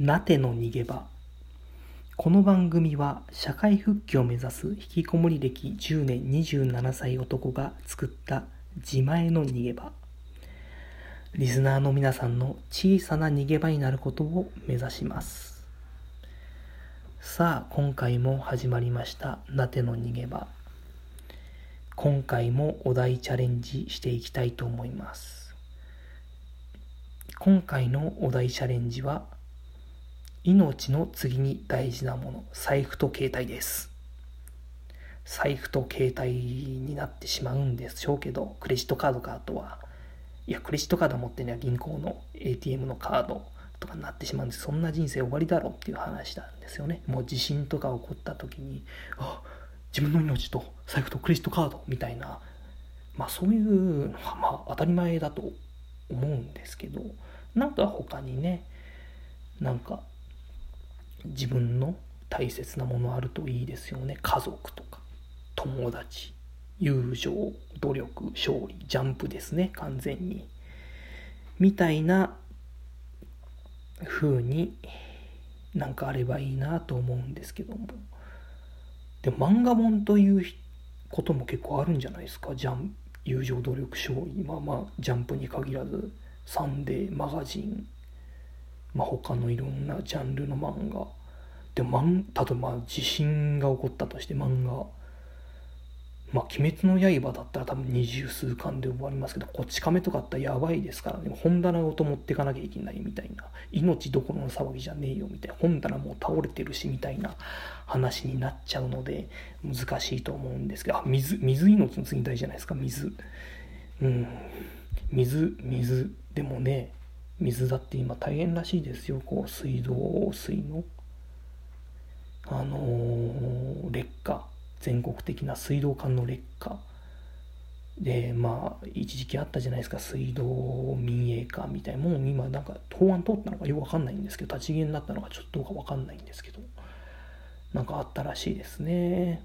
なての逃げ場。この番組は社会復帰を目指す引きこもり歴10年27歳男が作った自前の逃げ場。リスナーの皆さんの小さな逃げ場になることを目指します。さあ今回も始まりましたなての逃げ場。今回もお題チャレンジしていきたいと思います。今回のお題チャレンジは命の次に大事なもの財布と携帯です。財布と携帯になってしまうんでしょうけどクレジットカードかあとはいやクレジットカード持ってには銀行の ATM のカードとかになってしまうんですそんな人生終わりだろうっていう話なんですよね。もう地震とか起こった時にあ自分の命と財布とクレジットカードみたいなまあそういうのはまあ当たり前だと思うんですけどなんか他にねなんか自分の大切なものあるといいですよね。家族とか友達友情努力勝利ジャンプですね。完全に。みたいな風になんかあればいいなと思うんですけども。でも漫画本ということも結構あるんじゃないですか。ジャン友情努力勝利。まあまあジャンプに限らずサンデーマガジン。まあ、他のいろんなジャンルの漫画。でも例えば地震が起こったとして漫画。まあ、鬼滅の刃だったら多分二十数巻で終わりますけど、こち亀とかあったらやばいですからね、本棚ごと持ってかなきゃいけないみたいな、命どころの騒ぎじゃねえよみたいな、本棚もう倒れてるしみたいな話になっちゃうので、難しいと思うんですけど、あ、水、水命の次に大事じゃないですか、水。うん、水、水、でもね、水だって今大変らしいですよ、こう、水道水の、あのー、劣化。全国的な水道管の劣化。でまあ一時期あったじゃないですか。水道民営化みたいな。もう今なんか法案通ったのかよくわかんないんですけど立ち消えになったのかちょっとどうかわかんないんですけど。なんかあったらしいですね。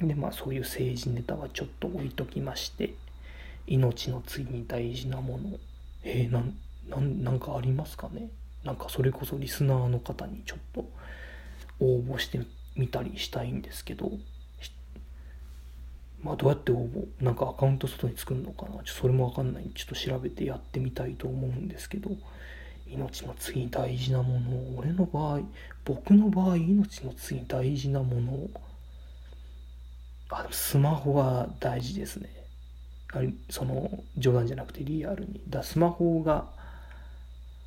でまあそういう政治ネタはちょっと置いときまして命の次に大事なもの。えー、なんなんなんかありますかね？なんかそれこそリスナーの方にちょっと応募して見たりしたいんですけど、まあどうやって応募、なんかアカウント外に作るのかな？ちょそれもわかんない。ちょっと調べてやってみたいと思うんですけど、命の次に大事なものを、俺の場合、僕の場合、命の次に大事なものを、あ、でもスマホが大事ですね。あその、冗談じゃなくてリアルに。だスマホが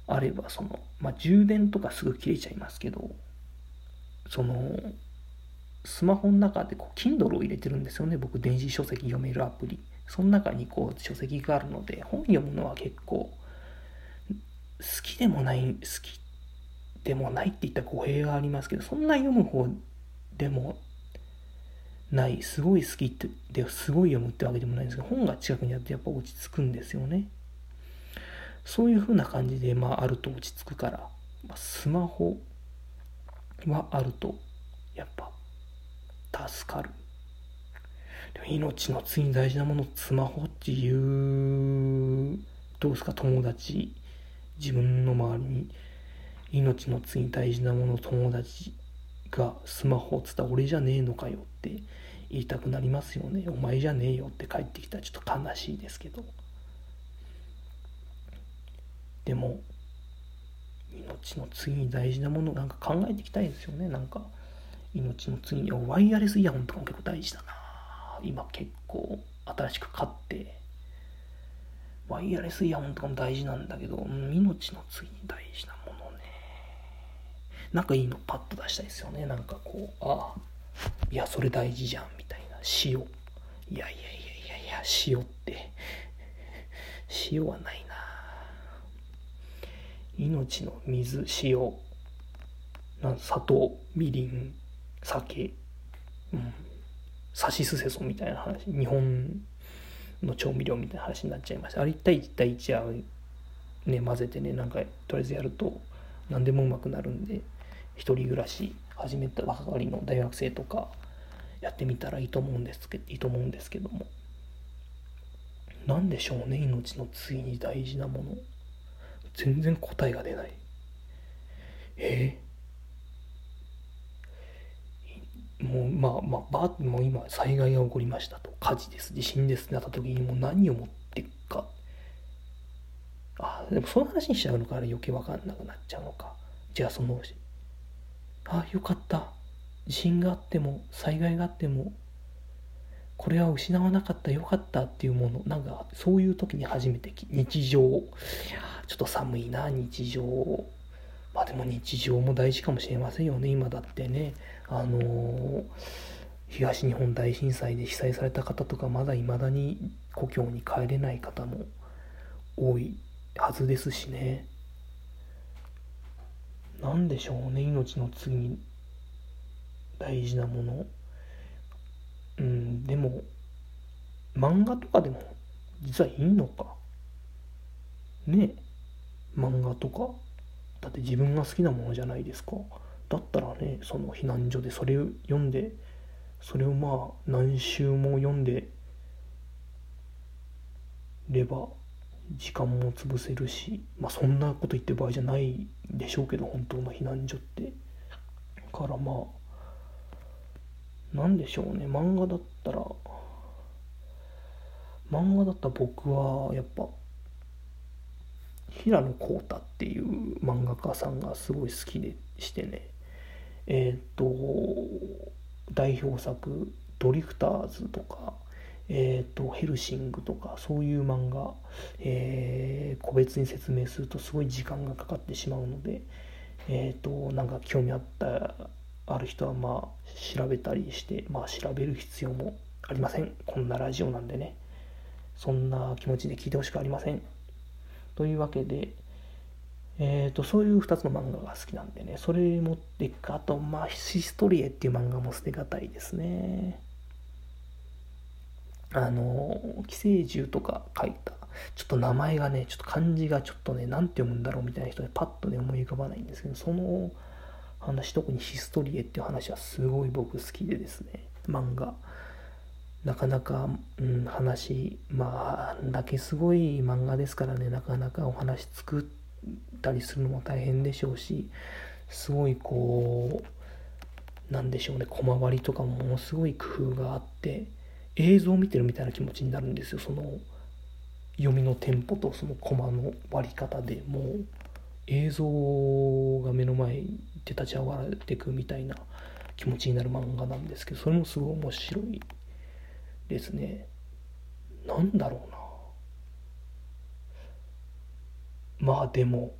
あれば、その、まあ充電とかすぐ切れちゃいますけど、そのスマホの中でこう Kindle を入れてるんですよね。僕電子書籍読めるアプリ。その中にこう書籍があるので本読むのは結構好きでもない好きでもないって言ったら語弊がありますけどそんな読む方でもないすごい好きってですごい読むってわけでもないんですけど本が近くにあってやっぱ落ち着くんですよね。そういう風な感じでまああると落ち着くから、まあ、スマホはあるとやっぱ助かる。でも命の次に大事なものスマホっていうどうですか友達？自分の周りに命の次に大事なもの友達がスマホをつったら俺じゃねえのかよって言いたくなりますよね。お前じゃねえよって帰ってきたらちょっと悲しいですけど。でも命の次に大事なものなんか考えていきたいですよね。なんか命の次にワイヤレスイヤホンとかも結構大事だな。今結構新しく買ってワイヤレスイヤホンとかも大事なんだけど、命の次に大事なものね。なんかいいのパッと出したいですよね。なんかこうああいやそれ大事じゃんみたいな。塩。いやいやいやいやいや塩って。塩はない命の水塩。砂糖みりん。酒、うん、さしすせそみたいな話。日本の調味料みたいな話になっちゃいました。あれ1対1対1はね混ぜてねなんかとりあえずやると何でもうまくなるんで一人暮らし始めた若かりの大学生とかやってみたらいいと思うんですけどいいと思うんですけども。何でしょうね命の次に大事なもの。全然答えが出ない。え？もうまあまあバーもう今災害が起こりましたと。火事です。地震ですってなった時にもう何を持っていくか。あでもその話にしちゃうのから余計分かんなくなっちゃうのか。じゃあそのあよかった。地震があっても災害があってもこれは失わなかったよかったっていうものなんかそういう時に初めて日常いやちょっと寒いな日常まあでも日常も大事かもしれませんよね今だってね。あのー、東日本大震災で被災された方とかまだ未だに故郷に帰れない方も多いはずですしね。何でしょうね命の次に大事なもの。うんでも漫画とかでも実はいいのか？ね？漫画とか？だって自分が好きなものじゃないですか。だったらねその避難所でそれを読んでそれをまあ何週も読んでれば時間も潰せるしまあそんなこと言ってる場合じゃないでしょうけど本当の避難所って。からまあ何でしょうね。漫画だったら。漫画だったら僕はやっぱ平野浩太っていう漫画家さんがすごい好きでしてね。えっ、と代表作「ドリフターズ」とかえーと、ヘルシングとかそういう漫画、えー、個別に説明するとすごい時間がかかってしまうので、えーと、なんか興味あったある人はまあ調べたりして、まあ、調べる必要もありません。こんなラジオなんでね。そんな気持ちで聞いてほしくありません。というわけで、えーと、そういう2つの漫画が好きなんでね。それ持っていくかあとまあヒストリエっていう漫画も捨てがたいですね。あの寄生獣とか書いたちょっと名前がねちょっと漢字がちょっとね何て読むんだろうみたいな人でパッとね思い浮かばないんですけどその話特にヒストリエっていう話はすごい僕好きでですね。漫画。なかなか、うん、話まああんだけすごい漫画ですからね。なかなかお話作ったりするのも大変でしょうしすごいこうなんでしょうね。小回りとかもものすごい工夫があって映像を見てるみたいな気持ちになるんですよ。その読みのテンポとそのコマの割り方でもう。映像が目の前で立ち上がっていくみたいな気持ちになる漫画なんですけどそれもすごい面白いですね。なんだろうな。まあでも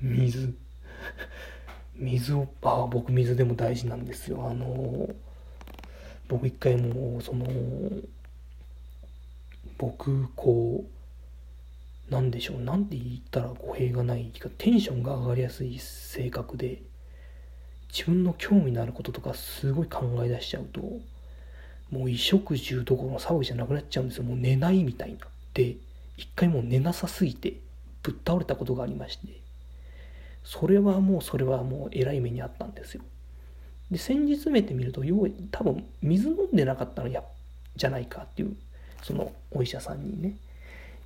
水。水をああ僕水でも大事なんですよ。あの僕一回もその僕こううなんでしょう？なんて言ったら語弊がないかテンションが上がりやすい性格で自分の興味のあることとかすごい考え出しちゃうともう衣食住どころの騒ぎじゃなくなっちゃうんですよ。もう寝ないみたいなで一回もう寝なさすぎてぶっ倒れたことがありまして。それはもうそれはもうえらい目にあったんですよ。で先日めてみると要多分水飲んでなかったのやじゃないかっていうそのお医者さんにね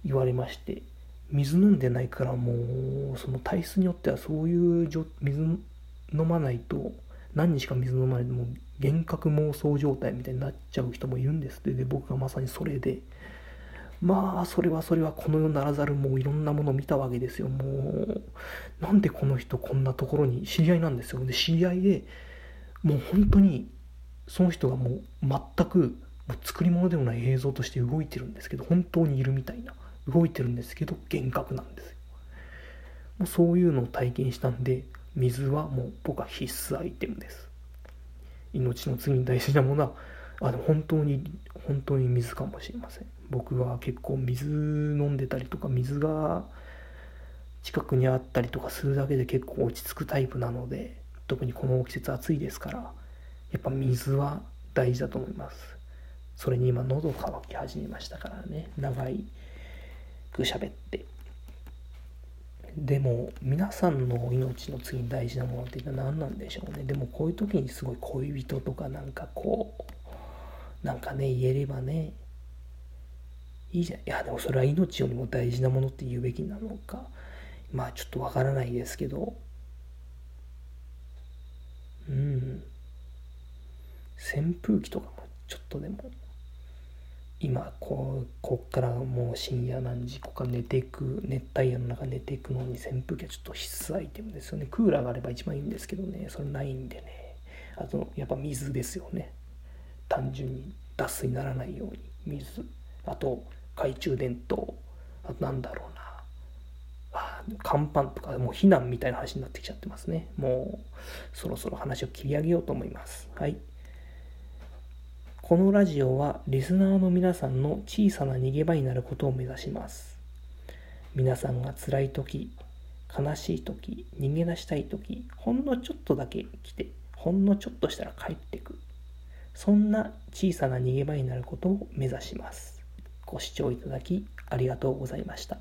言われまして。水飲んでないからもうその体質によってはそういう水飲まないと何日か水飲まないともう幻覚妄想状態みたいになっちゃう人もいるんですって。で僕がまさにそれで。まあそれはそれはこの世ならざるもういろんなものを見たわけですよ。もうなんでこの人こんなところに知り合いなんですよ。で知り合いでもう本当にその人がもう全くもう作り物でもない映像として動いてるんですけど本当にいるみたいな。動いてるんですけど幻覚なんですよ。もうそういうのを体験したんで水はもう僕は必須アイテムです。命の次に大事なものはあでも本当に本当に水かもしれません。僕は結構水飲んでたりとか水が近くにあったりとかするだけで結構落ち着くタイプなので特にこの季節暑いですからやっぱ水は大事だと思います。それに今喉乾き始めましたからね。長いく喋って。でも皆さんの命の次に大事なものって何なんでしょうね。でもこういう時にすごい恋人とかなんかこうなんかね言えればねいいじゃん。いやでもそれは命よりも大事なものって言うべきなのか。まあちょっとわからないですけど。うん。扇風機とかもちょっとでも今こうこっからもう深夜何時こか寝ていく熱帯夜の中寝ていくのに扇風機はちょっと必須アイテムですよね。クーラーがあれば一番いいんですけどね。それないんでね。あとやっぱ水ですよね。単純に脱水にならないように。水。あと懐中電灯。あとなんだろうな。あ乾パンとかもう避難みたいな話になってきちゃってますね。もうそろそろ話を切り上げようと思います。はい。このラジオはリスナーの皆さんの小さな逃げ場になることを目指します。皆さんが辛い時悲しい時逃げ出したい時ほんのちょっとだけ来てほんのちょっとしたら帰ってく。そんな小さな逃げ場になることを目指します。ご視聴いただきありがとうございました。